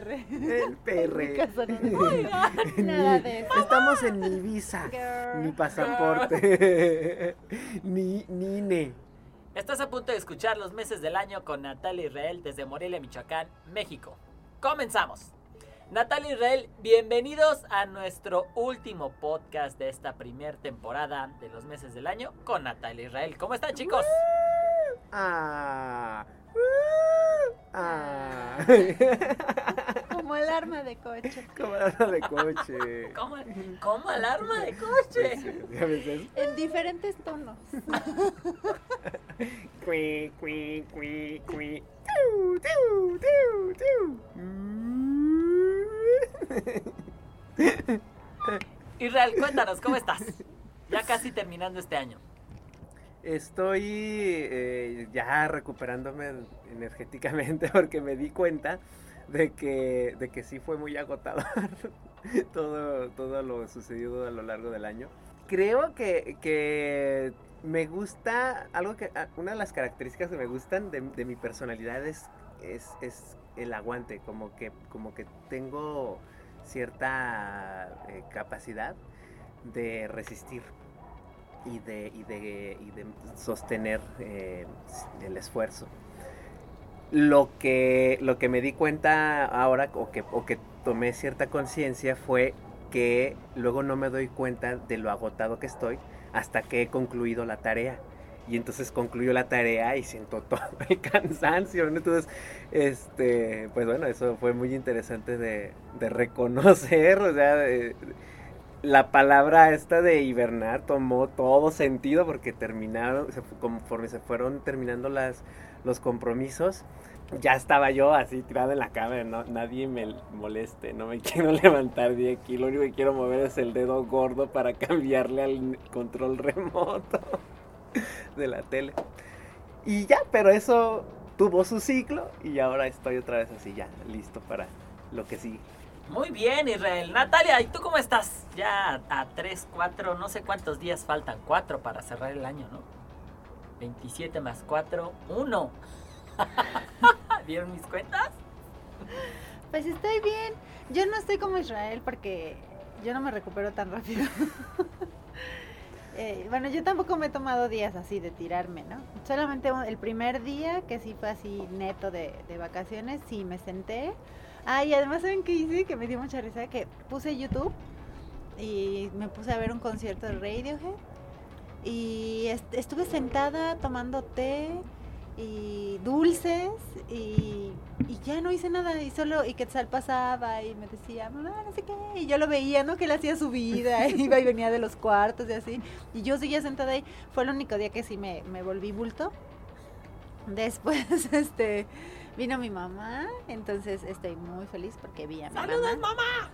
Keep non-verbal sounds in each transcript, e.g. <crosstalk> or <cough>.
PR. El <laughs> PR. Casa no- <laughs> Oiga, nada de eso. Estamos en mi visa, Girl. mi pasaporte, <laughs> ni, ni INE. Estás a punto de escuchar los meses del año con Natalia Israel desde Morelia, Michoacán, México. Comenzamos. Natalia Israel, bienvenidos a nuestro último podcast de esta primera temporada de los meses del año con Natalia Israel. ¿Cómo están chicos? Ah, ah. <laughs> Como alarma de coche. Como alarma de coche. ¿Cómo, cómo alarma de coche? En diferentes tonos. <laughs> Cui, cui, cui, cui. Tiu, tiu, tiu, tiu. Israel, cuéntanos, ¿cómo estás? Ya casi terminando este año. Estoy eh, ya recuperándome energéticamente <laughs> porque me di cuenta de que, de que sí fue muy agotador <laughs> todo, todo lo sucedido a lo largo del año. Creo que, que me gusta, algo que, ah, una de las características que me gustan de, mi personalidad es, es, es el aguante, como que, como que tengo cierta eh, capacidad de resistir y de, y de, y de sostener eh, el esfuerzo. Lo que, lo que me di cuenta ahora, o que, o que tomé cierta conciencia, fue que luego no me doy cuenta de lo agotado que estoy hasta que he concluido la tarea. Y entonces concluyo la tarea y siento todo <laughs> el cansancio. ¿no? Entonces, este, pues bueno, eso fue muy interesante de, de reconocer. O sea, de- la palabra esta de hibernar tomó todo sentido porque terminaron, se conforme se fueron terminando las, los compromisos, ya estaba yo así tirado en la cama, no, nadie me moleste, no me <laughs> quiero levantar de aquí, lo único que quiero mover es el dedo gordo para <laughs> cambiarle al control remoto <laughs> de la tele. Y ya, pero eso tuvo su ciclo y ahora estoy otra vez así ya, listo para lo que sigue. Muy bien, Israel. Natalia, ¿y tú cómo estás? Ya a 3, 4, no sé cuántos días faltan. 4 para cerrar el año, ¿no? 27 más 4, 1. <laughs> ¿Vieron mis cuentas? Pues estoy bien. Yo no estoy como Israel porque yo no me recupero tan rápido. <laughs> Eh, bueno, yo tampoco me he tomado días así de tirarme, ¿no? Solamente el primer día, que sí fue así neto de, de vacaciones, sí me senté. Ah, además, ¿saben qué hice? Que me dio mucha risa, que puse YouTube y me puse a ver un concierto de Radiohead. Y est- estuve sentada tomando té y dulces y, y ya no hice nada y solo y Quetzal pasaba y me decía mamá no sé qué y yo lo veía no que él hacía su vida <laughs> iba y venía de los cuartos y así. Y yo seguía sentada ahí. Fue el único día que sí me, me volví bulto después <laughs> este vino mi mamá entonces estoy muy feliz porque vi a mi ¡Saludos, mamá mamá!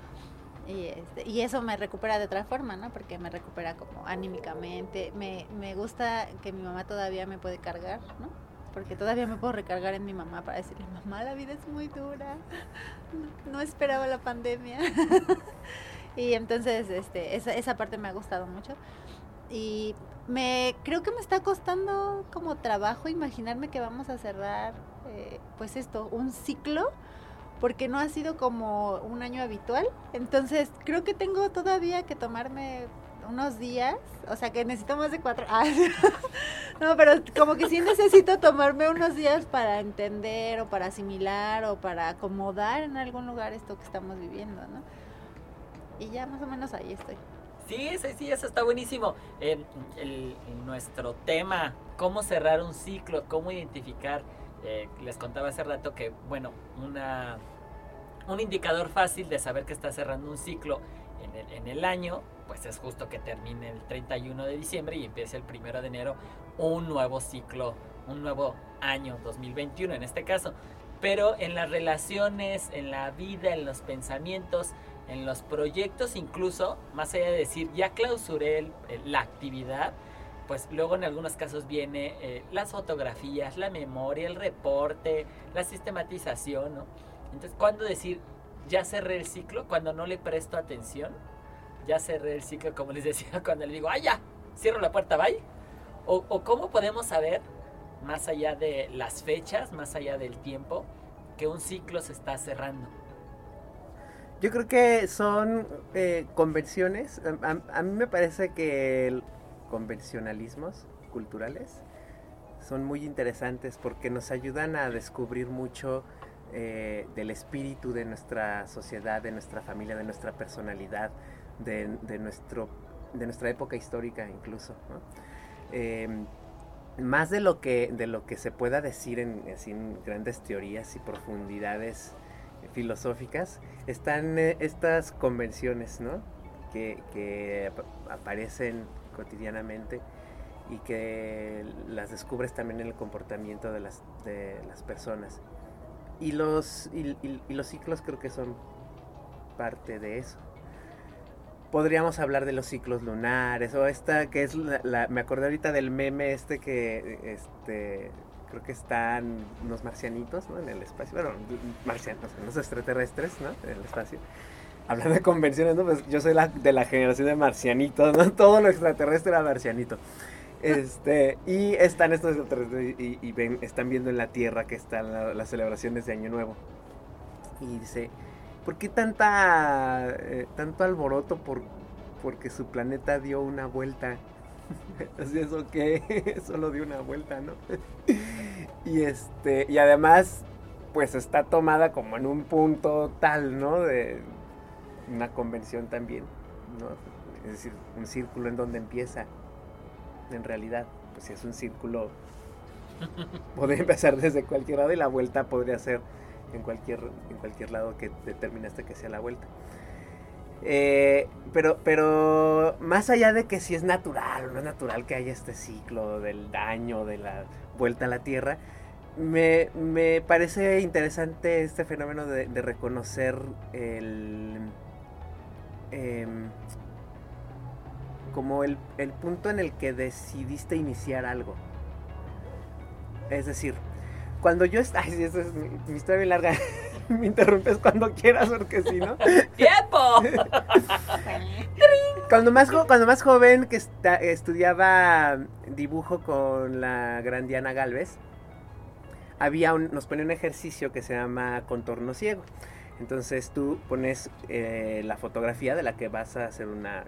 y, este, y eso me recupera de otra forma, ¿no? Porque me recupera como anímicamente. Me, me gusta que mi mamá todavía me puede cargar, ¿no? Porque todavía me puedo recargar en mi mamá para decirle, mamá, la vida es muy dura. No, no esperaba la pandemia. <laughs> y entonces, este, esa, esa parte me ha gustado mucho. Y me creo que me está costando como trabajo imaginarme que vamos a cerrar, eh, pues esto, un ciclo porque no ha sido como un año habitual. Entonces, creo que tengo todavía que tomarme unos días, o sea que necesito más de cuatro. Ah, <laughs> no, pero como que sí necesito tomarme unos días para entender o para asimilar o para acomodar en algún lugar esto que estamos viviendo, ¿no? Y ya más o menos ahí estoy. Sí, sí, sí, eso está buenísimo. Eh, nuestro tema, cómo cerrar un ciclo, cómo identificar. eh, les contaba hace rato que, bueno, un indicador fácil de saber que está cerrando un ciclo en el, en el año, pues es justo que termine el 31 de diciembre y empiece el 1 de enero un nuevo ciclo, un nuevo año 2021 en este caso. Pero en las relaciones, en la vida, en los pensamientos, en los proyectos incluso, más allá de decir, ya clausuré la actividad, pues luego en algunos casos viene eh, las fotografías, la memoria, el reporte, la sistematización, ¿no? Entonces, ¿cuándo decir, ya cerré el ciclo? Cuando no le presto atención, ya cerré el ciclo, como les decía, <laughs> cuando le digo, ah, ya, cierro la puerta, bye. O, o cómo podemos saber, más allá de las fechas, más allá del tiempo, que un ciclo se está cerrando. Yo creo que son eh, convenciones. A, a, mí me parece que convencionalismos culturales son muy interesantes porque nos ayudan a descubrir mucho eh, del espíritu de nuestra sociedad, de nuestra familia, de nuestra personalidad, de, nuestro, de nuestra época histórica incluso. Em, más de lo, que, de lo que se pueda decir en, grandes teorías y profundidades filosóficas, están eh, estas convenciones que, que aparecen cotidianamente y que las descubres también en el comportamiento de las, de las personas. Y los, y, los ciclos creo que son parte de eso. Podríamos hablar de los ciclos lunares o esta que es la, me acordé ahorita del meme este que este creo que están unos marcianitos ¿no? en el espacio, bueno, marcianos, unos extraterrestres ¿no? en el espacio. Hablando de convenciones, ¿no? Pues yo soy la, de la generación de marcianitos, ¿no? <laughs> Todo lo extraterrestre era marcianito. Este, y están estos y, y, ven, están viendo en la Tierra que están las celebraciones de Año Nuevo. Y dice, ¿por qué tanta, eh, tanto alboroto por, porque su planeta dio una vuelta? <laughs> Así eso que <laughs> solo dio una vuelta, ¿no? <laughs> y este, y además, pues está tomada como en un punto tal, ¿no? De una convención también, ¿no? Es decir, un círculo en donde empieza en realidad. Pues si es un círculo, podría empezar desde cualquier lado y la vuelta podría ser en cualquier, en cualquier lado que determinaste que sea la vuelta. Eh, pero, pero más allá de que si es natural o no es natural que haya este ciclo del daño, de la vuelta a la Tierra, me, parece interesante este fenómeno de, reconocer el... Em, como el, punto en el que decidiste iniciar algo. Es decir, cuando yo... Ay, eso es mi, historia bien larga. <laughs> <laughs> Me interrumpes cuando quieras porque si no... <laughs> ¡Tiempo! <laughs> cuando, más, cuando más joven que estudiaba dibujo con la gran Diana Galvez, había nos ponía un ejercicio que se llama contorno ciego. Entonces tú pones eh, la fotografía de la que vas a hacer una,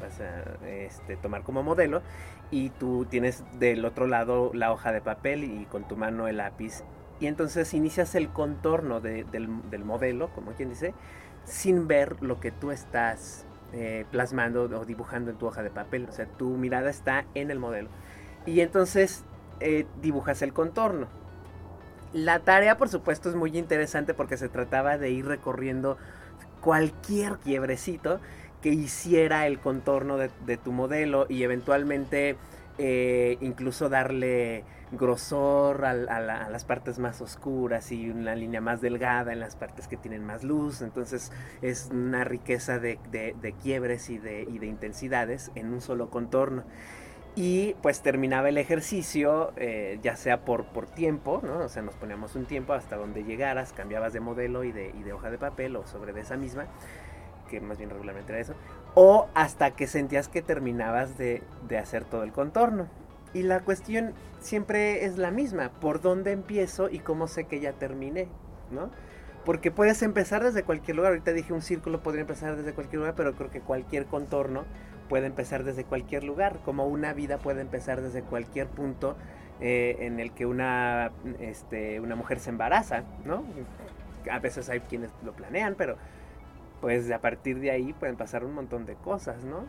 vas a este, tomar como modelo y tú tienes del otro lado la hoja de papel y con tu mano el lápiz y entonces inicias el contorno del, modelo, como quien dice, sin ver lo que tú estás eh, plasmando o dibujando en tu hoja de papel. O sea, tu mirada está en el modelo. Y entonces eh, dibujas el contorno. La tarea, por supuesto, es muy interesante porque se trataba de ir recorriendo cualquier quiebrecito que hiciera el contorno de, tu modelo y eventualmente eh, incluso darle grosor a, las partes más oscuras y una línea más delgada en las partes que tienen más luz. Entonces es una riqueza de, quiebres y de, intensidades en un solo contorno. Y pues terminaba el ejercicio, eh, ya sea por, tiempo, ¿no? O sea, nos poníamos un tiempo hasta donde llegaras, cambiabas de modelo y de, hoja de papel o sobre esa misma que más bien regularmente era eso, o hasta que sentías que terminabas de, hacer todo el contorno. Y la cuestión siempre es la misma, ¿por dónde empiezo y cómo sé que ya terminé? ¿No? Porque puedes empezar desde cualquier lugar, ahorita dije un círculo podría empezar desde cualquier lugar, pero creo que cualquier contorno puede empezar desde cualquier lugar, como una vida puede empezar desde cualquier punto eh, en el que una, este, una mujer se embaraza, ¿no? A veces hay quienes lo planean, pero pues a partir de ahí pueden pasar un montón de cosas, ¿no?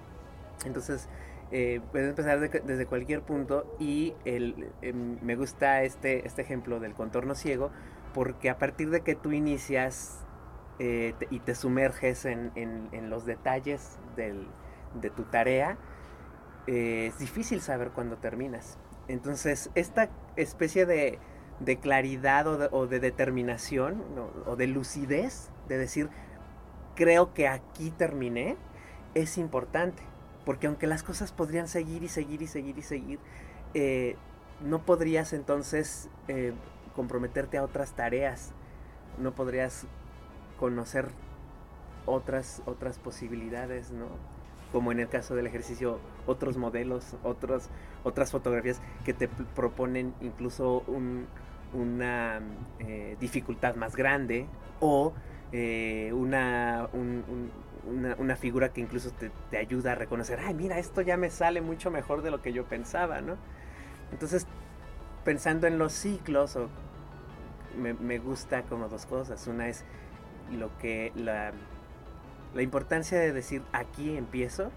Entonces, eh, puedes empezar desde cualquier punto y em, me gusta este, este ejemplo del contorno ciego porque a partir de que tú inicias eh, y te sumerges en, los detalles de tu tarea, eh, es difícil saber cuándo terminas. Entonces, esta especie de, claridad o de, determinación o de lucidez, de decir, creo que aquí terminé, es importante. Porque aunque las cosas podrían seguir y seguir y seguir y seguir, eh, no podrías entonces eh, comprometerte a otras tareas. No podrías conocer otras, otras posibilidades, ¿no? Como en el caso del ejercicio, otros modelos, otros, otras fotografías que te proponen incluso una eh, dificultad más grande o una, una, figura que incluso te, ayuda a reconocer, ay, mira, esto ya me sale mucho mejor de lo que yo pensaba, ¿no? Entonces, pensando en los ciclos, me, me gusta como dos cosas. Una es lo que la, la importancia de decir aquí empiezo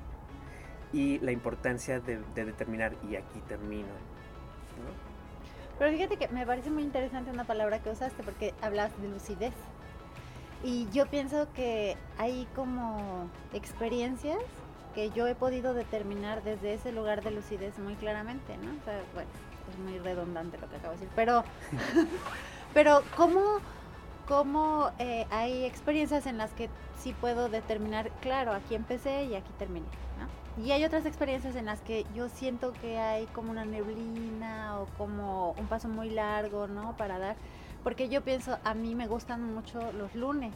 y la importancia de, determinar y aquí termino. Pero fíjate que me parece muy interesante una palabra que usaste porque hablas de lucidez. Y yo pienso que hay como experiencias que yo he podido determinar desde ese lugar de lucidez muy claramente, ¿no? O sea, bueno, es muy redundante lo que acabo de decir, pero, <laughs> pero ¿cómo, cómo eh, hay experiencias en las que sí puedo determinar, claro, aquí empecé y aquí terminé, ¿no? Y hay otras experiencias en las que yo siento que hay como una neblina o como un paso muy largo, ¿no? Para dar, porque yo pienso, a mí me gustan mucho los lunes,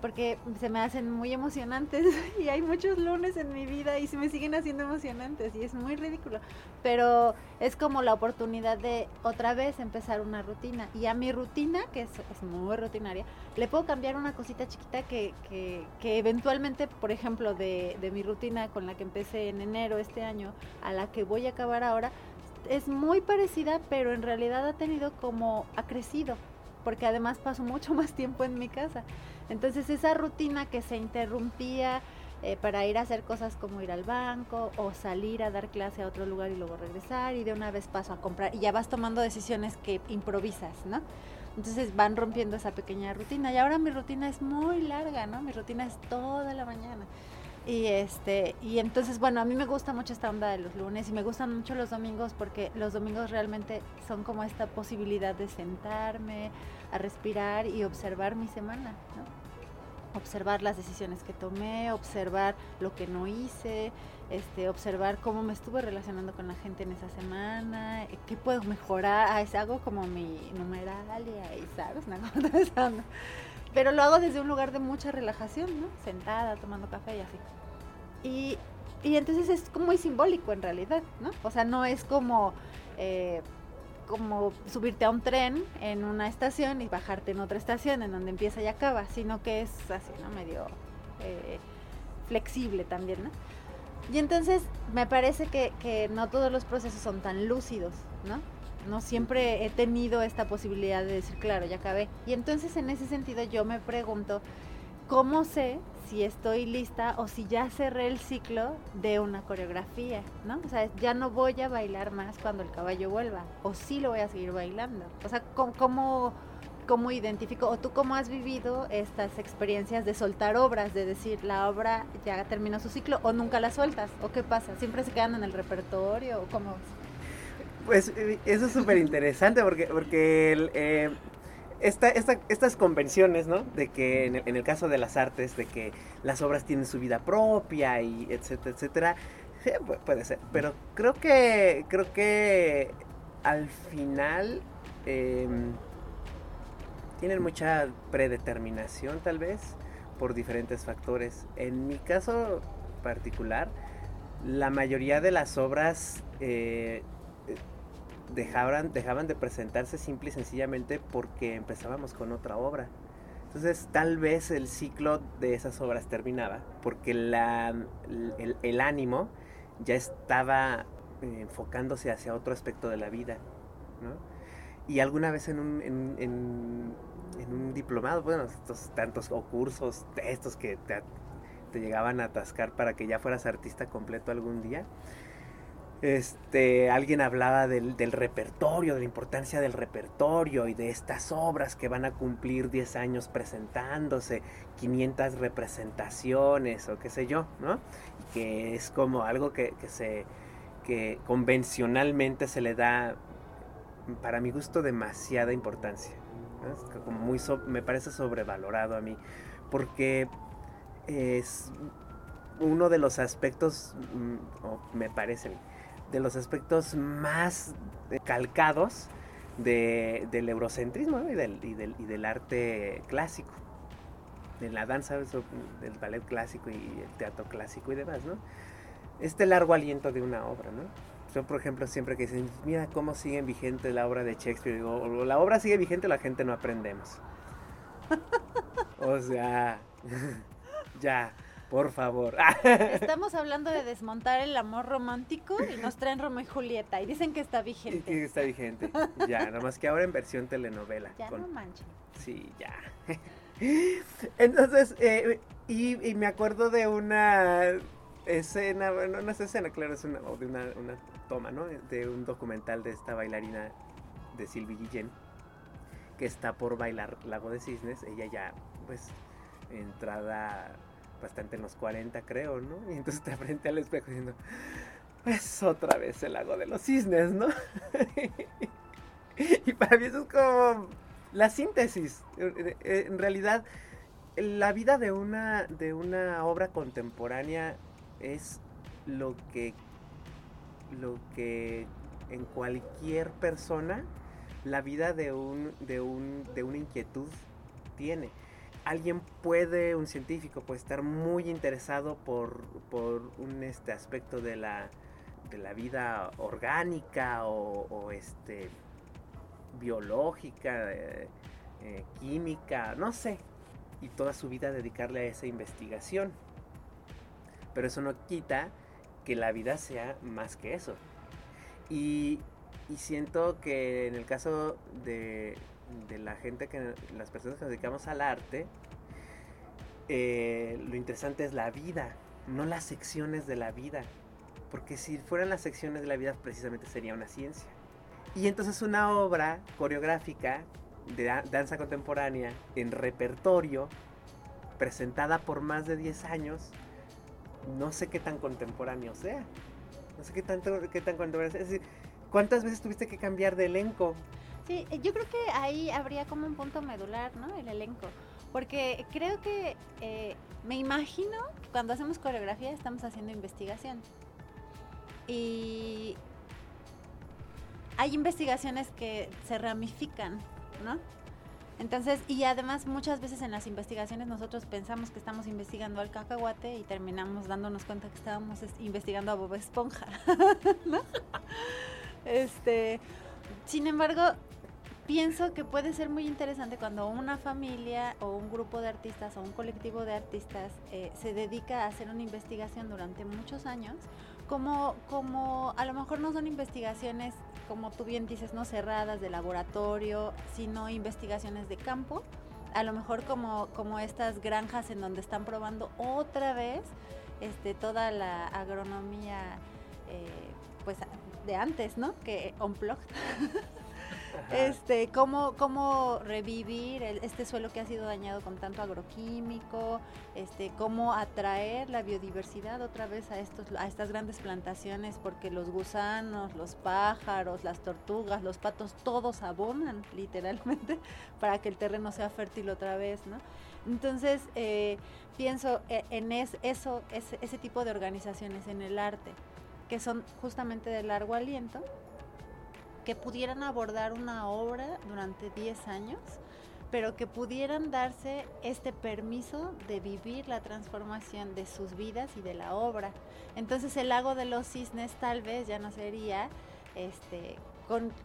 porque se me hacen muy emocionantes <laughs> y hay muchos lunes en mi vida y se me siguen haciendo emocionantes y es muy ridículo, pero es como la oportunidad de otra vez empezar una rutina. Y a mi rutina, que es, muy rutinaria, le puedo cambiar una cosita chiquita que, que, que eventualmente, por ejemplo, de, de mi rutina con la que empecé en enero este año a la que voy a acabar ahora, es muy parecida, pero en realidad ha tenido como, ha crecido, porque además paso mucho <laughs> más tiempo en mi casa. Entonces esa rutina que se interrumpía eh, para ir a hacer cosas como ir al banco o salir a dar clase a otro lugar y luego regresar y de una vez paso a comprar y ya vas tomando decisiones que improvisas, ¿no? Entonces van rompiendo esa pequeña rutina y ahora mi rutina es muy larga, ¿no? Mi rutina es toda la mañana. Y este, y entonces, bueno, a mí me gusta mucho esta onda de los lunes y me gustan mucho los domingos porque los domingos realmente son como esta posibilidad de sentarme, a respirar y observar mi semana, ¿no? observar las decisiones que tomé, observar lo que no hice, este, observar cómo me estuve relacionando con la gente en esa semana, qué puedo mejorar, ah, hago como mi numeral y ahí, ¿sabes? <laughs> Pero lo hago desde un lugar de mucha relajación, ¿no? Sentada, tomando café y así. Y, y entonces es como muy simbólico en realidad, ¿no? O sea, no es como... Eh, como subirte a un tren en una estación y bajarte en otra estación en donde empieza y acaba, sino que es así, ¿no? Medio eh, flexible también, ¿no? Y entonces me parece que, que, no todos los procesos son tan lúcidos, ¿no? No siempre he tenido esta posibilidad de decir, claro, ya acabé. Y entonces en ese sentido yo me pregunto, ¿cómo sé si estoy lista o si ya cerré el ciclo de una coreografía, ¿no? O sea, ya no voy a bailar más cuando el caballo vuelva, o sí lo voy a seguir bailando. O sea, ¿cómo, cómo, identifico, o tú cómo has vivido estas experiencias de soltar obras, de decir, la obra ya terminó su ciclo, o nunca la sueltas, o qué pasa? ¿Siempre se quedan en el repertorio, o cómo? Pues eh, eso es súper interesante porque, porque eh, esta, estas convenciones, ¿no? De que en el, caso de las artes, de que las obras tienen su vida propia y etcétera, etcétera, puede ser. Pero creo que, creo que al final em, tienen mucha predeterminación tal vez por diferentes factores. En mi caso particular, la mayoría de las obras eh, dejaban, dejaban de presentarse simple y sencillamente porque empezábamos con otra obra. Entonces tal vez el ciclo de esas obras terminaba porque la, el, ánimo ya estaba eh, enfocándose hacia otro aspecto de la vida. Y alguna vez en un, en, en, un diplomado, bueno, estos tantos o cursos, estos que te, te llegaban a atascar para que ya fueras artista completo algún día, este, alguien hablaba del, repertorio, de la importancia del repertorio y de estas obras que van a cumplir 10 años presentándose, 500 representaciones o qué sé yo, ¿no? Que es como algo que, se, que convencionalmente se le da, para mi gusto, demasiada importancia. Como muy me parece sobrevalorado a mí, porque es uno de los aspectos, mm, me parece, de los aspectos más calcados del eurocentrismo y, del, y, del, arte clásico, de la danza, del ballet clásico y el teatro clásico y demás, ¿no? Este largo aliento de una obra, ¿no? Yo, por ejemplo, siempre que dicen, mira cómo sigue vigente la obra de Shakespeare, digo, la obra sigue vigente, la gente no aprendemos. <laughs> O sea, <laughs> ya, por favor. Estamos hablando de desmontar el amor romántico y nos traen Romeo y Julieta y dicen que está vigente. que está vigente. Ya, nada más que ahora en versión telenovela. Ya con- no manchen. Sí, ya. Entonces, eh, y, y me acuerdo de una escena, bueno, no es escena, claro, es una, o de una, una toma, ¿no? De un documental de esta bailarina de Sylvie Guillén, que está por bailar Lago de Cisnes, ella ya, pues, entrada bastante en los 40, creo, ¿no? Y entonces está frente al espejo diciendo, pues otra vez el Lago de los Cisnes, ¿no? <laughs> y para mí eso es como la síntesis. En realidad, la vida de una, de una obra contemporánea es lo que, lo que en cualquier persona la vida de, un, de, un, de una inquietud tiene. Alguien puede, un científico puede estar muy interesado por, por un este aspecto de la, de la vida orgánica o, este biológica, eh, eh, química, no sé, y toda su vida dedicarle a esa investigación. Pero eso no quita que la vida sea más que eso. Y, y siento que en el caso de, de, la gente que, las personas que nos dedicamos al arte, eh, lo interesante es la vida, no las secciones de la vida. Porque si fueran las secciones de la vida, precisamente sería una ciencia. Y entonces una obra coreográfica de da- danza contemporánea en repertorio, presentada por más de 10 años, no sé qué tan contemporáneo sea. No sé qué, tanto, qué tan contemporáneo sea. Es decir, ¿cuántas veces tuviste que cambiar de elenco? Sí, eh, yo creo que ahí habría como un punto medular, ¿no? El elenco. Porque creo que eh, me imagino que cuando hacemos coreografía estamos haciendo investigación. Y hay investigaciones que se ramifican, ¿no? Entonces, y además muchas veces en las investigaciones nosotros pensamos que estamos investigando al cacahuate y terminamos dándonos cuenta que estábamos es- investigando a Bob Esponja. <laughs> Este, sin embargo, pienso que puede ser muy interesante cuando una familia o un grupo de artistas o un colectivo de artistas eh, se dedica a hacer una investigación durante muchos años, como, como a lo mejor no son investigaciones, como tú bien dices, no cerradas de laboratorio, sino investigaciones de campo, a lo mejor como, como estas granjas en donde están probando otra vez este, toda la agronomía eh, pues de antes, ¿no? Que <laughs> Este, cómo, cómo revivir el- este suelo que ha sido dañado con tanto agroquímico, este, cómo atraer la biodiversidad otra vez a estos, a estas grandes plantaciones, porque los gusanos, los pájaros, las tortugas, los patos, todos abonan <laughs> literalmente para que el terreno sea fértil otra vez, ¿no? Entonces, eh, pienso eh, en es- eso, ese, ese tipo de organizaciones en el arte, que son justamente de largo aliento, que pudieran abordar una obra durante 10 años, pero que pudieran darse este permiso de vivir la transformación de sus vidas y de la obra. Entonces el lago de los cisnes tal vez ya no sería este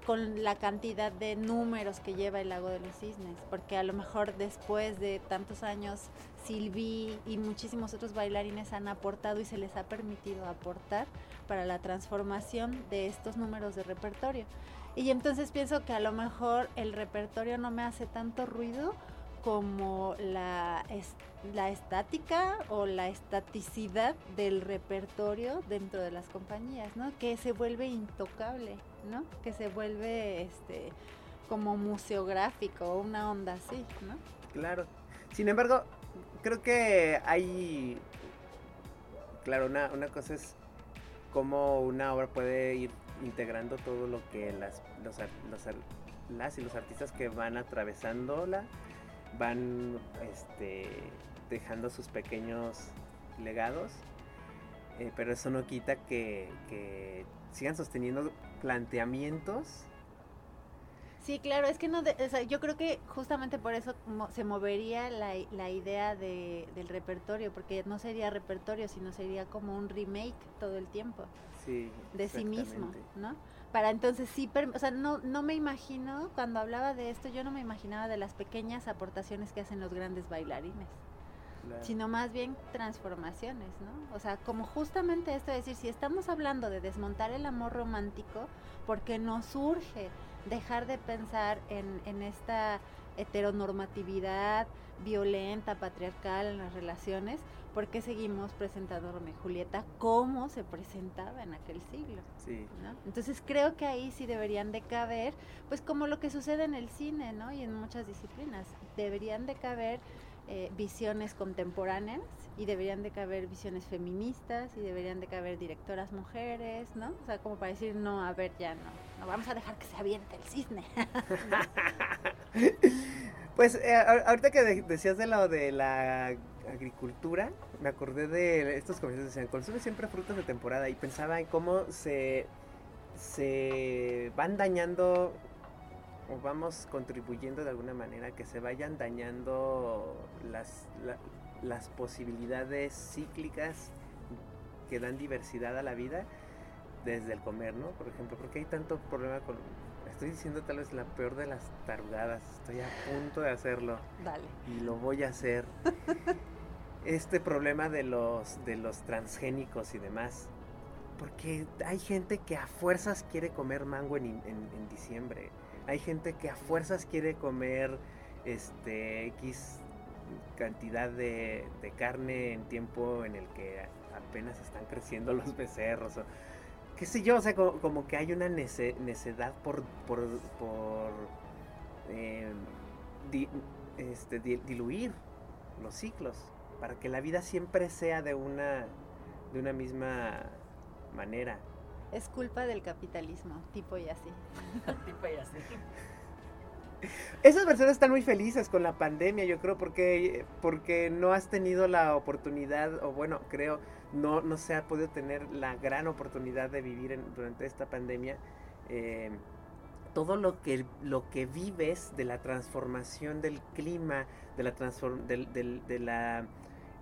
con, la cantidad de números que lleva el lago de los cisnes, porque a lo mejor después de tantos años Silvi y muchísimos otros bailarines han aportado y se les ha permitido aportar para la transformación de estos números de repertorio. Y entonces pienso que a lo mejor el repertorio no me hace tanto ruido como la, la estática o la estaticidad del repertorio dentro de las compañías, ¿no? Que se vuelve intocable, ¿no? Que se vuelve este como museográfico, una onda así, ¿no? Claro. Sin embargo, creo que hay. Claro, una, una cosa es cómo una obra puede ir integrando todo lo que las, los, las y los artistas que van atravesándola van este, dejando sus pequeños legados. Eh, pero eso no quita que sigan sosteniendo planteamientos Sí, claro, es que no, de- o sea, yo creo que justamente por eso mo- se movería la, la idea de, del repertorio, porque no sería repertorio, sino sería como un remake todo el tiempo sí, de sí mismo. ¿no? para entonces sí, o sea, no, no me imagino, cuando hablaba de esto, yo no me imaginaba de las pequeñas aportaciones que hacen los grandes bailarines, sino más bien transformaciones, ¿no? O sea, como justamente esto de decir, si estamos hablando de desmontar el amor romántico, porque nos surge dejar de pensar en, en esta heteronormatividad violenta, patriarcal en las relaciones, ¿por qué seguimos presentando a Romeo y Julieta como se presentaba en aquel siglo? Sí. Entonces creo que ahí sí deberían de caber, pues como lo que sucede en el cine, ¿no? Y en muchas disciplinas, deberían de caber eh, visiones contemporáneas y deberían de caber visiones feministas y deberían de caber directoras mujeres, ¿no? O sea, como para decir, no, a ver, ya no, no vamos a dejar que se aviente el cisne. <laughs> pues eh, ahorita que decías de lo de la agricultura, me acordé de estos comercios que decían, consume siempre frutas de temporada y pensaba en cómo se, se van dañando o vamos contribuyendo de alguna manera que se vayan dañando las, las posibilidades cíclicas que dan diversidad a la vida desde el comer, ¿no? Por ejemplo, porque hay tanto problema con... Estoy diciendo tal vez la peor de las tarugadas, estoy a punto de hacerlo. Dale. Y lo voy a hacer. este problema de los, de los transgénicos y demás. Porque hay gente que a fuerzas quiere comer mango en, en, diciembre. Hay gente que a fuerzas quiere comer este X cantidad de, carne en tiempo en el que apenas están creciendo <laughs> los becerros. O, qué sé yo, o sea, como, que hay una necedad por, por, por eh, este, diluir los ciclos para que la vida siempre sea de una, de una misma manera. Es culpa del capitalismo, tipo y así. <laughs> tipo y así. Esas personas están muy felices con la pandemia, yo creo, porque, porque no has tenido la oportunidad, o bueno, creo, no, no se ha podido tener la gran oportunidad de vivir durante esta pandemia. Eh, todo lo que, lo que vives de la transformación del clima, de la, transform, de la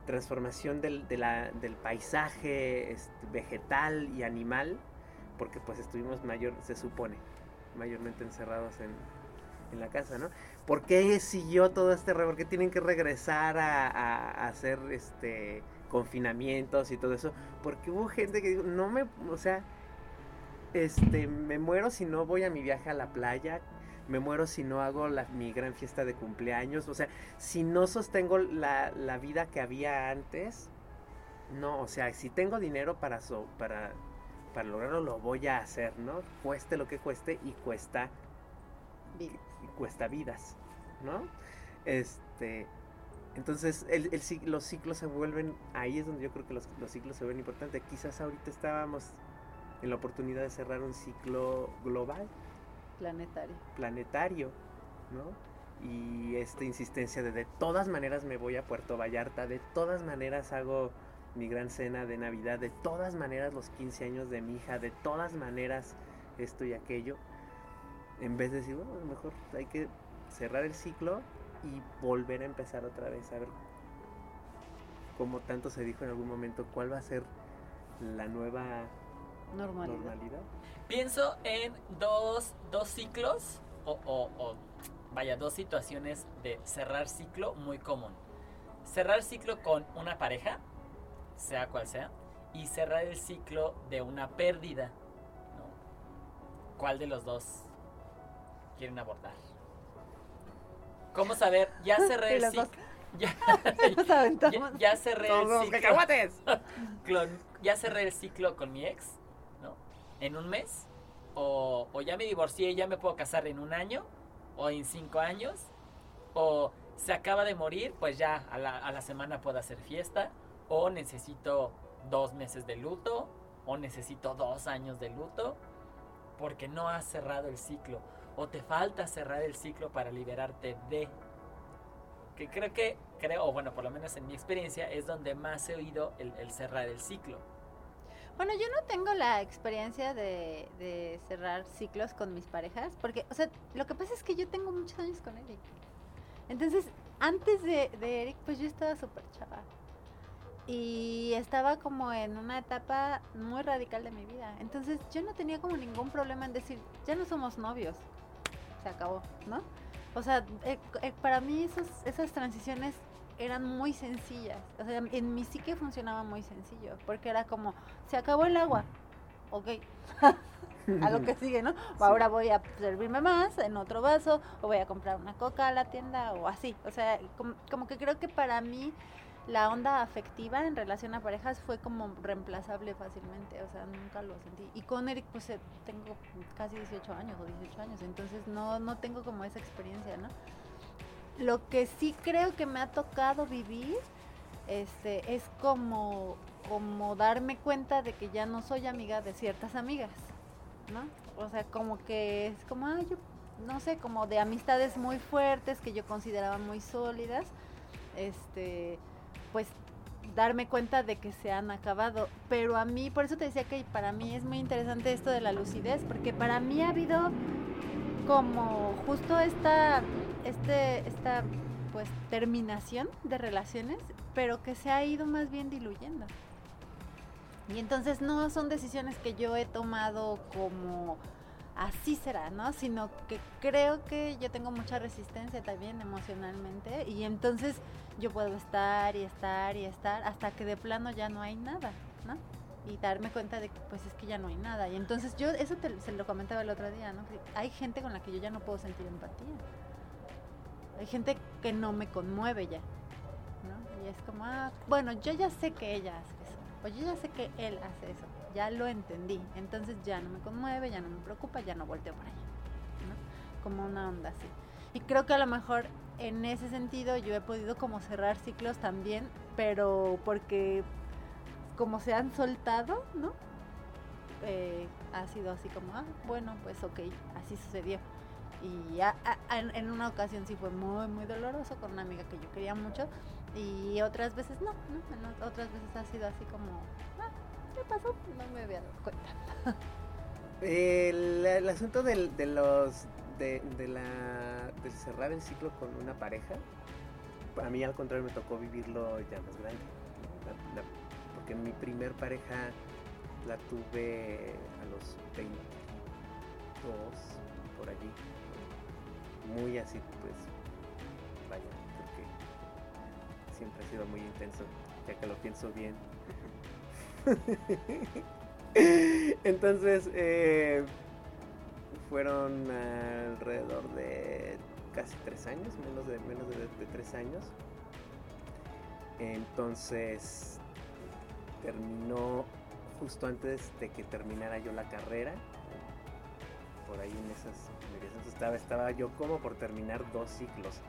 transformación del, del paisaje este, vegetal y animal, porque pues estuvimos mayor, se supone, mayormente encerrados en, en la casa, ¿no? ¿Por qué siguió todo este ¿Por qué tienen que regresar a, hacer este confinamientos y todo eso? Porque hubo gente que dijo, no me, o sea, este, me muero si no voy a mi viaje a la playa, me muero si no hago mi gran fiesta de cumpleaños, o sea, si no sostengo la, la vida que había antes, no, o sea, si tengo dinero para, para, para lograrlo, lo voy a hacer, ¿no? Cueste lo que cueste y cuesta y cuesta vidas, ¿no? Este, entonces el, el, los ciclos se vuelven, ahí es donde yo creo que los, los ciclos se ven importantes. Quizás ahorita estábamos en la oportunidad de cerrar un ciclo global. Planetario. Planetario, ¿no? Y esta insistencia de de todas maneras me voy a Puerto Vallarta, de todas maneras hago mi gran cena de Navidad, de todas maneras los 15 años de mi hija, de todas maneras esto y aquello. En vez de decir, bueno, a lo mejor hay que cerrar el ciclo y volver a empezar otra vez a ver, como tanto se dijo en algún momento, cuál va a ser la nueva normalidad. Pienso en dos, dos ciclos o, o, vaya, dos situaciones de cerrar ciclo muy común. Cerrar ciclo con una pareja, sea cual sea, y cerrar el ciclo de una pérdida. ¿Cuál de los dos quieren abordar? ¿Cómo saber? Ya <laughs> cerré el ciclo. <laughs> <laughs> Ya, ya, cerré el ciclo. ya cerré el ciclo con mi ex en un mes, o, ya me divorcié y ya me puedo casar en un año, o en cinco años, o se acaba de morir, pues ya a la, a la semana puedo hacer fiesta, o necesito dos meses de luto, o necesito dos años de luto, porque no has cerrado el ciclo, o te falta cerrar el ciclo para liberarte de que creo que, creo, o bueno, por lo menos en mi experiencia, es donde más he oído el cerrar el ciclo. Bueno, yo no tengo la experiencia de, cerrar ciclos con mis parejas, porque, o sea, lo que pasa es que yo tengo muchos años con Eric. Entonces, antes de, Eric, pues yo estaba súper chava. Y estaba como en una etapa muy radical de mi vida. Entonces yo no tenía como ningún problema en decir, ya no somos novios, se acabó, ¿no? O sea, eh, eh, para mí esos, esas transiciones eran muy sencillas. O sea, en mi psique funcionaba muy sencillo, porque era como, se acabó el agua, ok. <laughs> a lo que sigue, ¿no? Ahora voy a servirme más en otro vaso, o voy a comprar una coca a la tienda, o así. O sea, como que creo que para mí la onda afectiva en relación a parejas fue como reemplazable fácilmente, o sea, nunca lo sentí. Y con Eric, pues eh, tengo casi 18 años o 18 años, entonces no, no tengo como esa experiencia, ¿no? Lo que sí creo que me ha tocado vivir este, es como, como darme cuenta de que ya no soy amiga de ciertas amigas, ¿no? O sea, como que es como, ay, yo, no sé, como de amistades muy fuertes que yo consideraba muy sólidas, este pues darme cuenta de que se han acabado. Pero a mí, por eso te decía que para mí es muy interesante esto de la lucidez, porque para mí ha habido como justo esta, este, esta pues terminación de relaciones, pero que se ha ido más bien diluyendo. Y entonces no son decisiones que yo he tomado como así será, ¿no? Sino que creo que yo tengo mucha resistencia también emocionalmente y entonces yo puedo estar y estar y estar hasta que de plano ya no hay nada, ¿no? Y darme cuenta de que pues es que ya no hay nada. Y entonces yo, eso te, se lo comentaba el otro día, ¿no? hay gente con la que yo ya no puedo sentir empatía. Hay gente que no me conmueve ya, ¿no? Y es como, ah, bueno, yo ya sé que ella hace eso, o yo ya sé que él hace eso, ya lo entendí. Entonces ya no me conmueve, ya no me preocupa, ya no volteo para allá, ¿no? Como una onda así. Y creo que a lo mejor en ese sentido yo he podido como cerrar ciclos también, pero porque como se han soltado, ¿no? Eh, ha sido así como, ah, bueno, pues ok, así sucedió. Y en, una ocasión sí fue muy, muy doloroso con una amiga que yo quería mucho y otras veces no, ¿no? otras veces ha sido así como, ah, ¿qué pasó? No me había dado cuenta. el, asunto de los de, de, la, de cerrar el ciclo con una pareja, a mí al contrario me tocó vivirlo ya más grande. porque mi primer pareja la tuve a los 22, por allí. Muy así, pues, vaya, porque siempre ha sido muy intenso, ya que lo pienso bien. <laughs> Entonces, eh, fueron alrededor de casi tres años, menos de, menos de, tres años. Entonces terminó justo antes de que terminara yo la carrera. Por ahí en esas estaba, estaba yo como por terminar dos ciclos.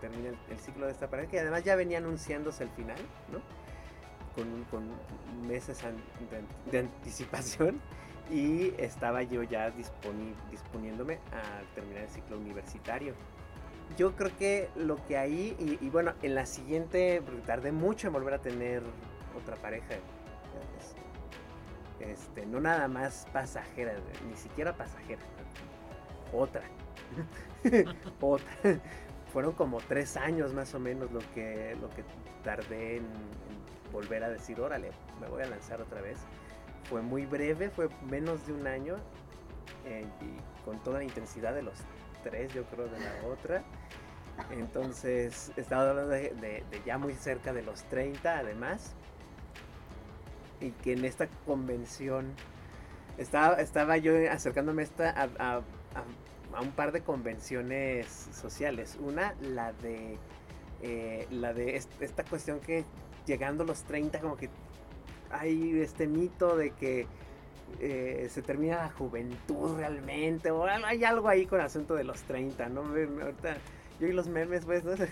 termina el, ciclo de esta pareja, que además ya venía anunciándose el final, ¿no? Con, con meses de anticipación <laughs> y estaba yo ya disponiéndome a terminar el ciclo universitario. Yo creo que lo que ahí, y, bueno, en la siguiente, porque tardé mucho en volver a tener otra pareja. Este, no nada más pasajera, ni siquiera pasajera. Otra. <laughs> otra. Fueron como tres años más o menos lo que, lo que tardé en volver a decir, órale, me voy a lanzar otra vez fue muy breve, fue menos de un año eh, y con toda la intensidad de los tres, yo creo, de la otra. Entonces, estaba hablando de, ya muy cerca de los 30, además. Y que en esta convención estaba, estaba yo acercándome esta, a, un par de convenciones sociales. Una, la de, eh, la de esta cuestión que llegando a los 30 como que hay este mito de que eh, se termina la juventud realmente, o hay algo ahí con el asunto de los 30, ¿no? Ahorita, yo y los memes, pues, ¿no? <laughs>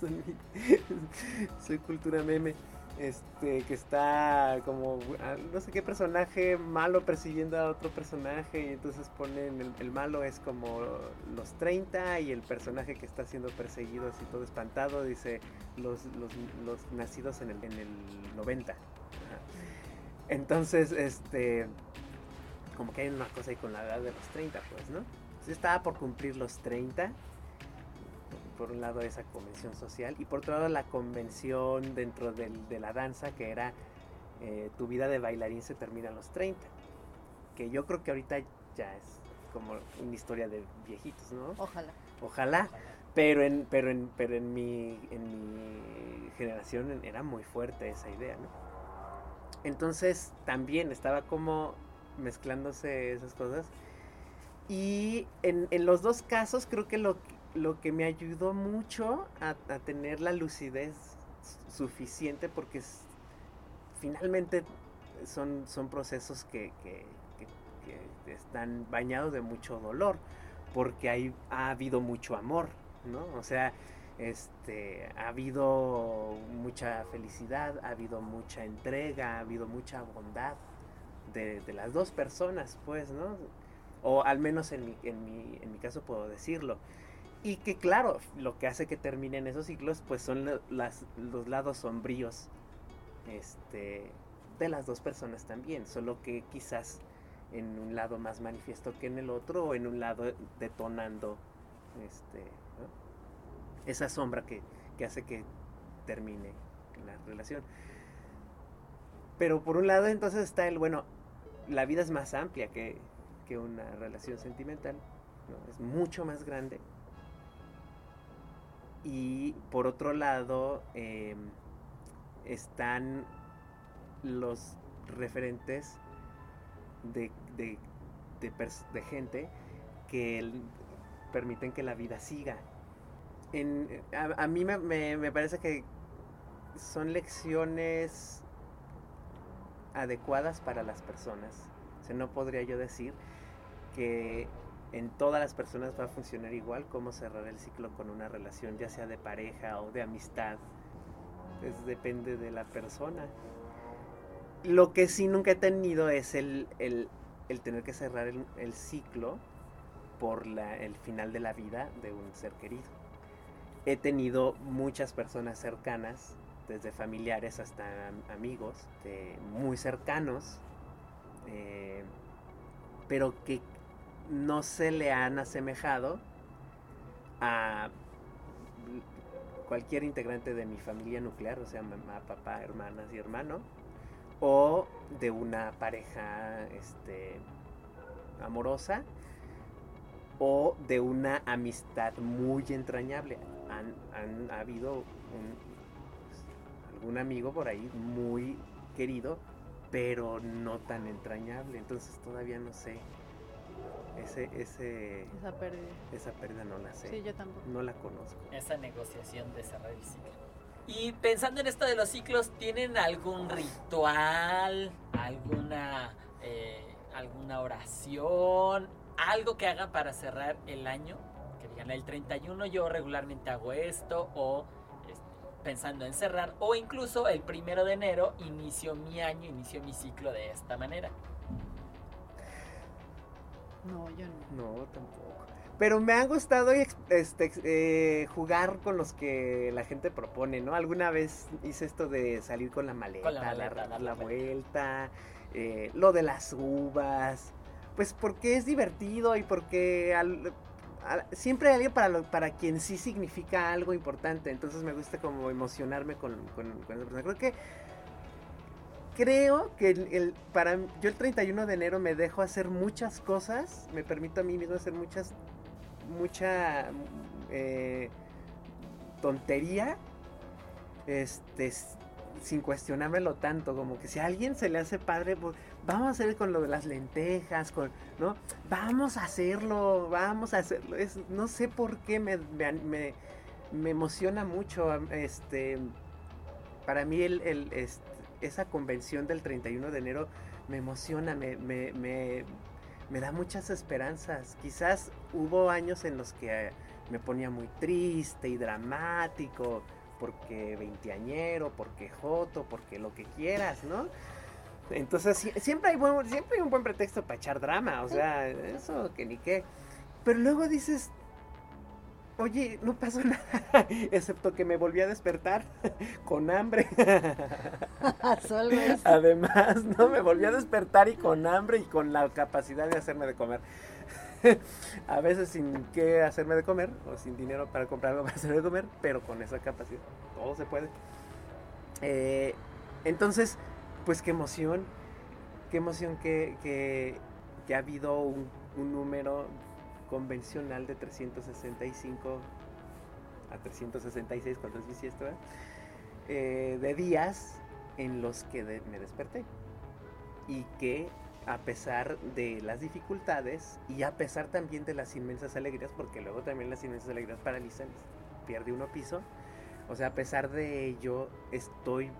<laughs> soy cultura meme. Este, que está como, ah, no sé qué personaje malo persiguiendo a otro personaje y entonces ponen, el, malo es como los 30 y el personaje que está siendo perseguido así todo espantado dice los, los, nacidos en el, en el 90. Entonces, este, como que hay una cosa ahí con la edad de los 30, pues, ¿no? Entonces estaba por cumplir los 30, por un lado esa convención social y por otro lado la convención dentro del- de la danza que era eh, tu vida de bailarín se termina a los 30. Que yo creo que ahorita ya es como una historia de viejitos, ¿no? Ojalá. Ojalá. Pero en, pero en, pero en mi, en mi generación era muy fuerte esa idea, ¿no? Entonces también estaba como mezclándose esas cosas. Y en, en los dos casos creo que lo, lo que me ayudó mucho a, tener la lucidez suficiente, porque finalmente son, son procesos que- que están bañados de mucho dolor, porque hay, ha habido mucho amor, ¿no? O sea, este, ha habido mucha felicidad, ha habido mucha entrega, ha habido mucha bondad de, de las dos personas, pues, ¿no? O al menos en mi, en mi, en mi caso puedo decirlo. Y que claro, lo que hace que terminen esos ciclos, pues son los lados sombríos este, de las dos personas también, solo que quizás en un lado más manifiesto que en el otro, o en un lado detonando este, esa sombra que, hace que termine la relación. Pero por un lado entonces está el, bueno, la vida es más amplia que, una relación sentimental, es mucho más grande. Y por otro lado em, están los referentes de, de, de gente que permiten que la vida siga. En- a, a mí me, me- me parece que son lecciones adecuadas para las personas. O sea, no podría yo decir que en todas las personas va a funcionar igual cómo cerrar el ciclo con una relación, ya sea de pareja o de amistad. Pues depende de la persona. Lo que sí nunca he tenido es el, el- el tener que cerrar el, ciclo por la- el final de la vida de un ser querido. He tenido muchas personas cercanas, desde familiares hasta am- amigos, muy cercanos, eh, pero que no se le han asemejado a cualquier integrante de mi familia nuclear, o sea, mamá, papá, hermanas y hermano, o de una pareja este, amorosa, o de una amistad muy entrañable. Han, han ha habido un- algún amigo por ahí muy querido, pero no tan entrañable. Entonces todavía no sé. Ese, ese, Esa pérdida. esa pérdida no la sé. Sí, yo tampoco. No la conozco. esa negociación de cerrar el ciclo. Y pensando en esto de los ciclos, ¿tienen algún ritual, alguna, eh, alguna oración, algo que hagan para cerrar el año? Que digan, el 31 yo regularmente hago esto, o este, pensando en cerrar, o incluso el primero de enero inicio mi año, inicio mi ciclo de esta manera. No, yo no. No, tampoco. Pero me ha gustado este, eh, jugar con los que la gente propone, ¿no? Alguna vez hice esto de salir con la maleta, Con la maleta, dar dar la la vuelta, eh, lo de las uvas. Pues porque es divertido y porque al- al- siempre hay alguien para, lo- para quien sí significa algo importante. Entonces me gusta como emocionarme con, con, con esa persona. Creo que creo que el, el- para yo el 31 de enero me dejo hacer muchas cosas, me permito a mí mismo hacer muchas mucha eh, tontería este sin cuestionármelo tanto, como que si a alguien se le hace padre, pues vamos a hacer con lo de las lentejas, con, ¿no? Vamos a hacerlo, vamos a hacerlo. Es, no sé por qué me, me, me- emociona mucho, este, para mí el, esa convención del 31 de enero me emociona, me, me, me, me da muchas esperanzas. Quizás hubo años en los que me ponía muy triste y dramático, porque veinteañero, porque joto, porque lo que quieras, ¿no? Entonces sie- siempre hay, buen, siempre hay un buen pretexto para echar drama, o sea, eso que ni qué. Pero luego dices, oye, no pasó nada, <laughs> excepto que me volví a despertar <laughs> con hambre. <laughs> Además, ¿no? Me volví a despertar y con hambre y con la capacidad de hacerme de comer. a veces sin qué hacerme de comer o sin dinero para comprar algo para hacerme de comer, pero con esa capacidad todo se puede. Eh, entonces, pues qué emoción, qué emoción que, que, que ha habido un, un número convencional de 365 a 366 cuando es bisiesto. Eh, de días en los que de- me desperté y que a pesar de las dificultades y a pesar también de las inmensas alegrías, porque luego también las inmensas alegrías paralizan, pierde uno piso, o sea, a pesar de ello estoy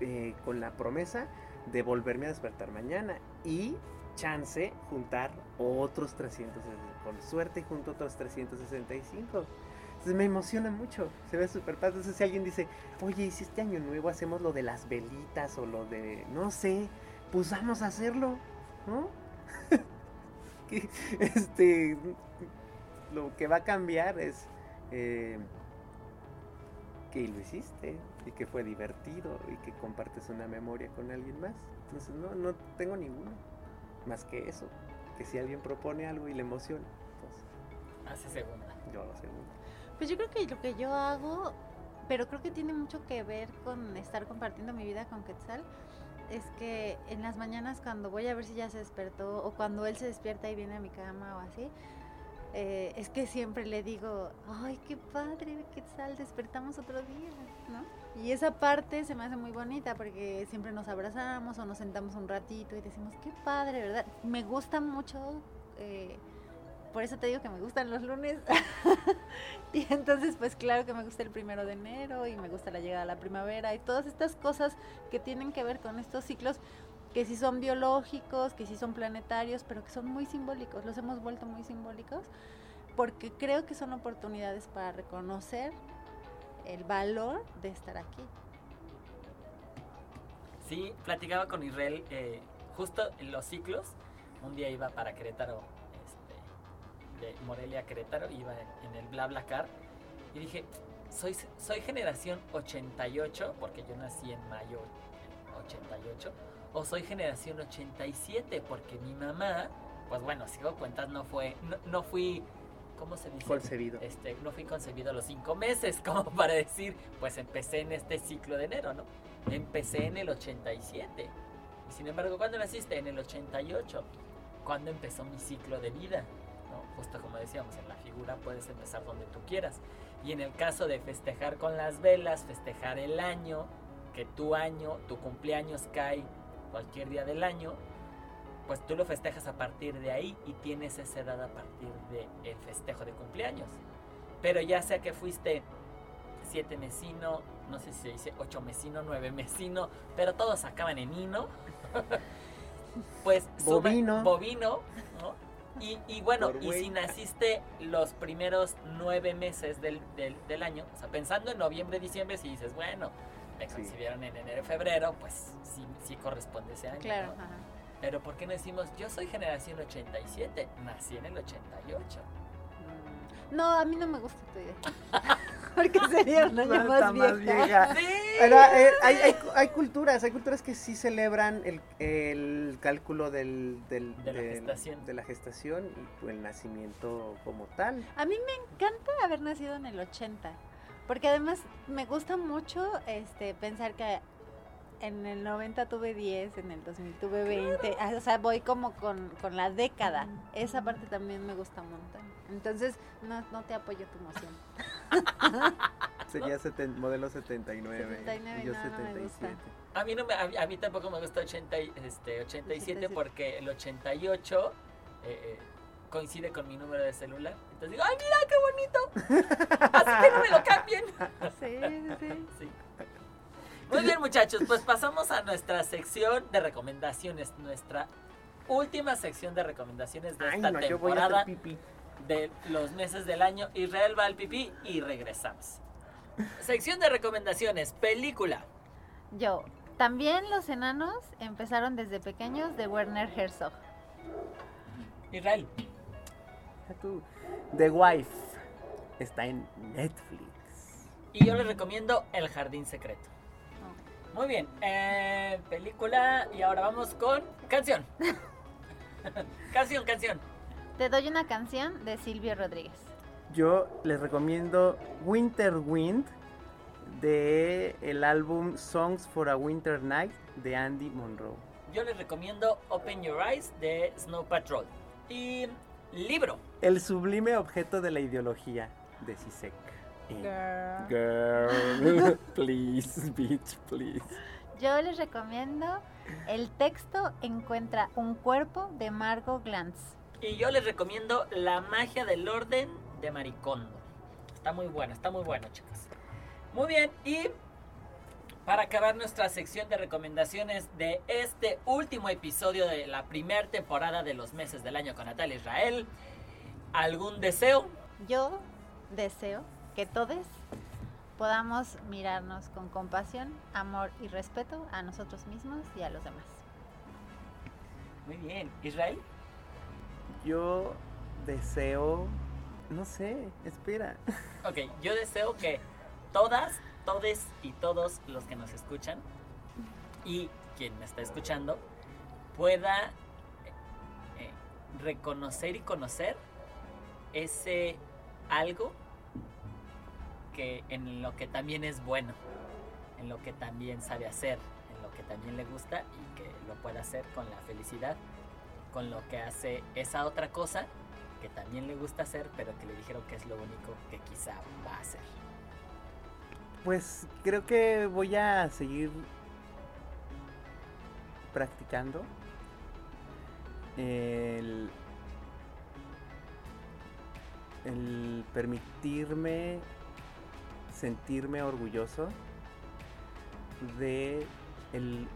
eh, con la promesa de volverme a despertar mañana y chance juntar otros 300, con suerte junto otros 365. Entonces me emociona mucho, se ve súper padre. Entonces si alguien dice, oye, ¿y si este año nuevo hacemos lo de las velitas o lo de, no sé, pues vamos a hacerlo, ¿no? <laughs> Este, lo que va a cambiar es eh, que lo hiciste y que fue divertido y que compartes una memoria con alguien más. Entonces no, no tengo ninguno más que eso, que si alguien propone algo y le emociona, pues Hace segunda. yo lo segundo. Pues yo creo que lo que yo hago, pero creo que tiene mucho que ver con estar compartiendo mi vida con Quetzal, es que en las mañanas cuando voy a ver si ya se despertó o cuando él se despierta y viene a mi cama o así, eh, es que siempre le digo, ay, qué padre, Quetzal, despertamos otro día, ¿no? Y esa parte se me hace muy bonita porque siempre nos abrazamos o nos sentamos un ratito y decimos, qué padre, ¿verdad? Me gusta mucho, eh, por eso te digo que me gustan los lunes. <laughs> y entonces, pues claro que me gusta el primero de enero y me gusta la llegada a la primavera y todas estas cosas que tienen que ver con estos ciclos que sí son biológicos, que sí son planetarios, pero que son muy simbólicos, los hemos vuelto muy simbólicos, porque creo que son oportunidades para reconocer el valor de estar aquí. Sí, platicaba con Israel eh, justo en los ciclos. Un día iba para Querétaro, este, de Morelia a Querétaro, iba en, el BlaBlaCar y dije, soy, soy generación 88, porque yo nací en mayo del 88, o soy generación 87, porque mi mamá, pues bueno, si hago cuentas, no fue, no, no fui, ¿cómo se dice? Concebido. Este, no fui concebido a los cinco meses, <laughs> como para decir, pues empecé en este ciclo de enero, ¿no? Empecé en el 87. Y sin embargo, ¿cuándo naciste? En el 88. ¿Cuándo empezó mi ciclo de vida? ¿No? Justo como decíamos, en la figura puedes empezar donde tú quieras. Y en el caso de festejar con las velas, festejar el año, que tu año, tu cumpleaños cae cualquier día del año, pues tú lo festejas a partir de ahí y tienes esa edad a partir del festejo de cumpleaños. Pero ya sea que fuiste siete mesino, no sé si se dice ocho mesino, nueve mesino, pero todos acaban en ino. <laughs> pues suma- Bovino. bovino, ¿no? Y, y bueno, Por y güey. si naciste los primeros nueve meses del, del, del año, o sea, pensando en noviembre, diciembre, si dices, bueno, me Sí. concibieron en enero, febrero, pues sí, sí corresponde ese año. Claro, ¿no? ajá. Pero ¿por qué no decimos, yo soy generación 87, nací en el 88? No, a mí no me gusta tu idea. <laughs> Porque sería un año más vieja. ¡Sí! Era, eh, hay, hay, hay culturas, hay culturas que sí celebran el, el cálculo del, del- De la del- gestación. de la gestación y el nacimiento como tal. A mí me encanta haber nacido en el 80, porque además me gusta mucho este pensar que en el 90 tuve 10, en el 2000 tuve 20, ah, o sea, voy como con, con la década. Esa parte también me gusta un montón. Entonces, no, no te apoyo tu emoción. <laughs> Sería seten- modelo 79, 79, y yo no, no me 77. A mí, no me, a, mí- a mí tampoco me gusta 80, y- este, 87 87. porque el 88 eh, eh, coincide con mi número de celular. Entonces digo, ¡ay, mira qué bonito! <laughs> Así que no me lo cambien. Sí, sí, sí. Muy bien, muchachos, pues pasamos a nuestra sección de recomendaciones, nuestra última sección de recomendaciones de Ay, esta no, temporada de los meses del año. Israel va al pipí y regresamos. Sección de recomendaciones, película. Yo, también los enanos empezaron desde pequeños de Werner Herzog. Israel. The Wife está en Netflix. Y yo les recomiendo El Jardín Secreto. Muy bien, eh, película y ahora vamos con canción. <laughs> canción, canción. Te doy una canción de Silvio Rodríguez. Yo les recomiendo Winter Wind de el álbum Songs for a Winter Night de Andy Monroe. Yo les recomiendo Open Your Eyes de Snow Patrol. Y libro. El sublime objeto de la ideología de Sisek. Girl, <laughs> <laughs> please, bitch, please. Yo les recomiendo el texto Encuentra un cuerpo de Margot Glantz. Y yo les recomiendo La magia del orden de Maricondo. Está muy bueno, está muy bueno, chicas. Muy bien, y para acabar nuestra sección de recomendaciones de este último episodio de la primera temporada de los meses del año con Natalia Israel, ¿algún deseo? Yo deseo que todos podamos mirarnos con compasión, amor y respeto a nosotros mismos y a los demás. Muy bien, Israel. Yo deseo, no sé, espera. Ok, yo deseo que todas, todes y todos los que nos escuchan y quien me está escuchando pueda eh, reconocer y conocer ese algo en lo que también es bueno, en lo que también sabe hacer, en lo que también le gusta y que lo pueda hacer con la felicidad, con lo que hace esa otra cosa que también le gusta hacer, pero que le dijeron que es lo único que quizá va a hacer. Pues creo que voy a seguir practicando el permitirme sentirme orgulloso de el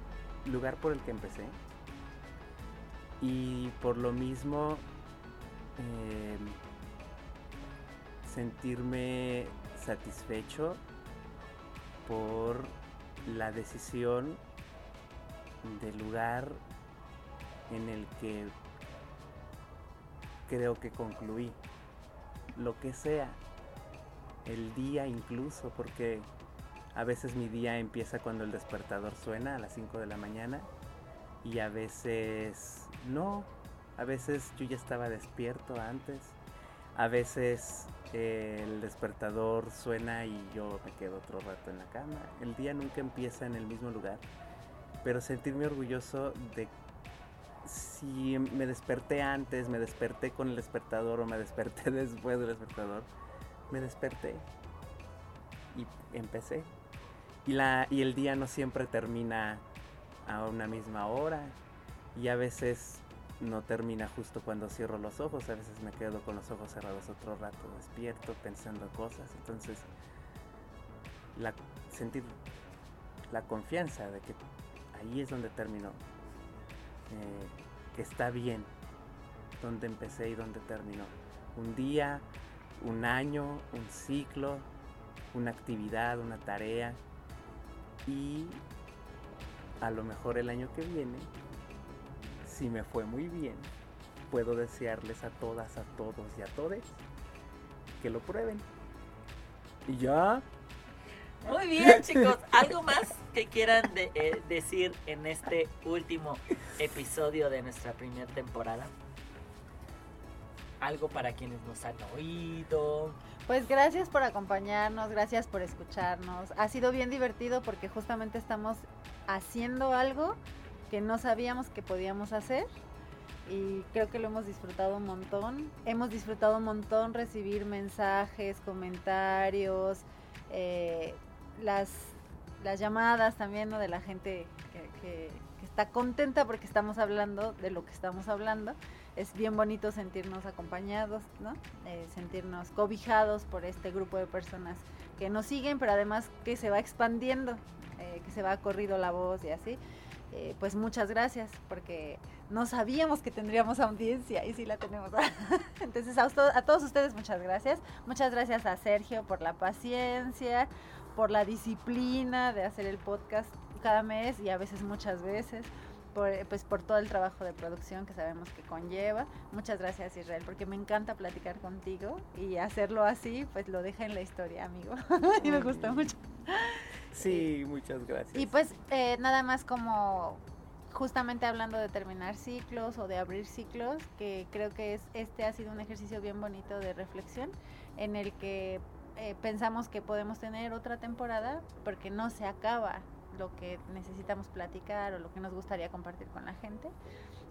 lugar por el que empecé y por lo mismo eh, sentirme satisfecho por la decisión del lugar en el que creo que concluí. Lo que sea, el día incluso, porque a veces mi día empieza cuando el despertador suena a las 5 de la mañana y a veces no, a veces yo ya estaba despierto antes, a veces el despertador suena y yo me quedo otro rato en la cama. El día nunca empieza en el mismo lugar, pero sentirme orgulloso de si me desperté antes, me desperté con el despertador o me desperté <laughs> después del despertador, me desperté y empecé. Y, la, y el día no siempre termina a una misma hora y a veces no termina justo cuando cierro los ojos, a veces me quedo con los ojos cerrados otro rato despierto pensando cosas, entonces la, sentir la confianza de que ahí es donde terminó, eh, que está bien, donde empecé y donde terminó. Un día, un año, un ciclo, una actividad, una tarea y a lo mejor el año que viene si me fue muy bien, puedo desearles a todas, a todos y a todes que lo prueben. Y ya. Muy bien, chicos. ¿Algo más que quieran eh, decir en este último episodio de nuestra primera temporada? Algo para quienes nos han oído. Pues gracias por acompañarnos, gracias por escucharnos. Ha sido bien divertido porque justamente estamos haciendo algo que no sabíamos que podíamos hacer y creo que lo hemos disfrutado un montón. Hemos disfrutado un montón recibir mensajes, comentarios, eh, las, las llamadas también de la gente que, está contenta porque estamos hablando de lo que estamos hablando. Es bien bonito sentirnos acompañados, ¿no? Eh, sentirnos cobijados por este grupo de personas que nos siguen, pero además que se va expandiendo, eh, que se va corrido la voz y así. Eh, pues muchas gracias, porque no sabíamos que tendríamos audiencia y sí la tenemos. <laughs> Entonces a, a, todos ustedes muchas gracias. Muchas gracias a Sergio por la paciencia, por la disciplina de hacer el podcast cada mes y a veces muchas veces. Por, pues por todo el trabajo de producción que sabemos que conlleva. Muchas gracias Israel, porque me encanta platicar contigo y hacerlo así, pues lo deja en la historia, amigo. <laughs> y me gusta mucho. Sí, muchas gracias. Y pues eh, nada más como justamente hablando de terminar ciclos o de abrir ciclos, que creo que es, este ha sido un ejercicio bien bonito de reflexión en el que eh, pensamos que podemos tener otra temporada porque no se acaba lo que necesitamos platicar o lo que nos gustaría compartir con la gente.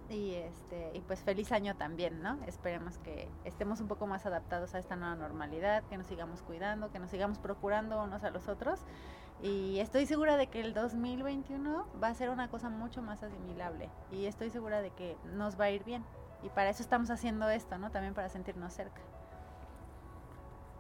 Y, este, y pues feliz año también, ¿no? Esperemos que estemos un poco más adaptados a esta nueva normalidad, que nos sigamos cuidando, que nos sigamos procurando unos a los otros. Y estoy segura de que el 2021 va a ser una cosa mucho más asimilable. Y estoy segura de que nos va a ir bien. Y para eso estamos haciendo esto, ¿no? También para sentirnos cerca.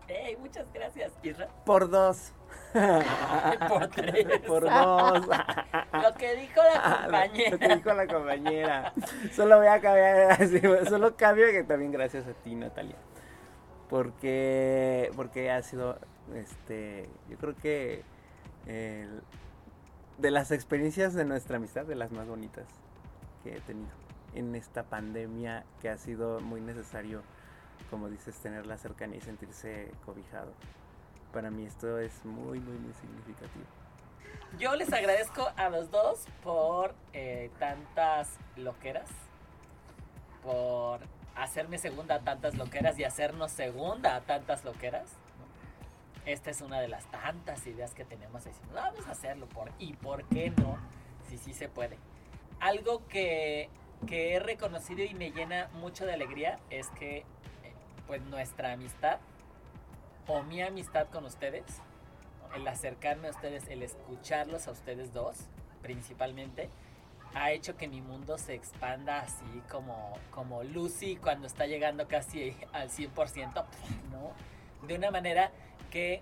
¡Hey! Muchas gracias, Isra. Por dos. <laughs> Por tres. Por dos. Lo que dijo la compañera. <laughs> Lo que dijo la compañera. Solo voy a cambiar <laughs> así, solo cambio que también gracias a ti, Natalia. Porque, porque ha sido, este, yo creo que de las experiencias de nuestra amistad, de las más bonitas que he tenido en esta pandemia que ha sido muy necesario, como dices, tener la cercanía y sentirse cobijado. Para mí esto es muy, muy, muy significativo. Yo les agradezco a los dos por eh, tantas loqueras, por hacerme segunda a tantas loqueras y hacernos segunda a tantas loqueras. Esta es una de las tantas ideas que tenemos. Decimos, vamos a hacerlo por y por qué no, si sí se puede. Algo que, que he reconocido y me llena mucho de alegría es que pues nuestra amistad o mi amistad con ustedes el acercarme a ustedes, el escucharlos a ustedes dos, principalmente, ha hecho que mi mundo se expanda así como, como Lucy cuando está llegando casi al 100%, ¿no? De una manera que,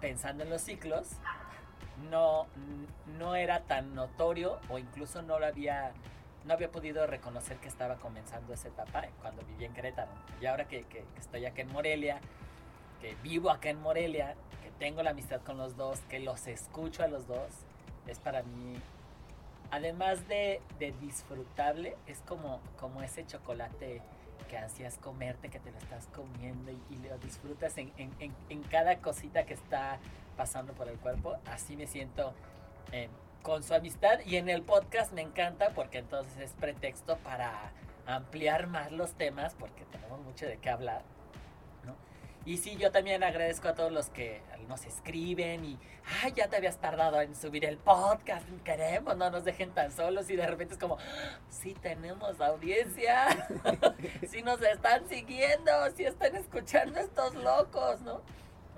pensando en los ciclos, no, no era tan notorio o incluso no lo había, no había podido reconocer que estaba comenzando esa etapa cuando vivía en Querétaro. Y ahora que, que- estoy acá en Morelia, que vivo acá en Morelia, que tengo la amistad con los dos, que los escucho a los dos, es para mí, además de, de disfrutable, es como, como ese chocolate que ansías comerte, que te lo estás comiendo y, lo disfrutas en, en- en- en cada cosita que está pasando por el cuerpo. Así me siento eh, con su amistad y en el podcast me encanta porque entonces es pretexto para ampliar más los temas porque tenemos mucho de qué hablar. ¿no? Y sí, yo también agradezco a todos los que nos escriben y, ay, ya te habías tardado en subir el podcast, queremos, no nos dejen tan solos y de repente es como, sí tenemos audiencia, <laughs> sí nos están siguiendo, sí están escuchando estos locos, ¿no?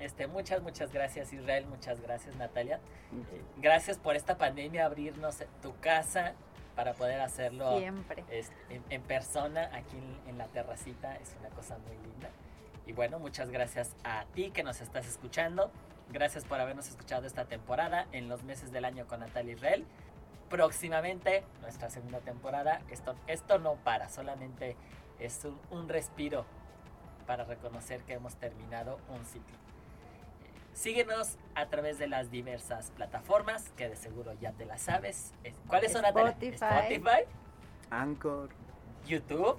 Este, muchas, muchas gracias Israel, muchas gracias Natalia. Eh, Gracias por esta pandemia, abrirnos tu casa para poder hacerlo Siempre. este, en, en persona aquí en, en la terracita es una cosa muy linda. Y bueno, muchas gracias a ti que nos estás escuchando. Gracias por habernos escuchado esta temporada en los meses del año con Natalia Israel. Próximamente, nuestra segunda temporada. Esto, esto no para, solamente es un, un respiro para reconocer que hemos terminado un ciclo. Síguenos a través de las diversas plataformas, que de seguro ya te las sabes. Es- ¿Cuáles son, Natalia? Spotify. Spotify, Anchor, YouTube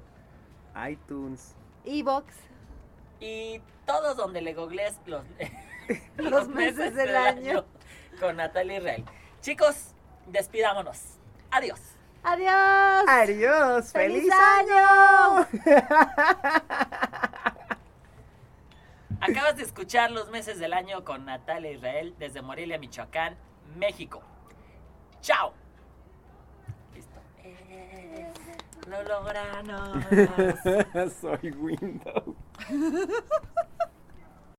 iTunes. Evox. y todos donde le googlees los, <laughs> Los meses del año. con Natalia Israel. Chicos, despidámonos. Adiós. Adiós. Adiós, feliz, ¡Feliz año. <laughs> Acabas de escuchar los meses del año con Natalia Israel desde Morelia, Michoacán, México. ¡Chao! Listo. Eh, lo logramos. <laughs> Soy Windows. <laughs>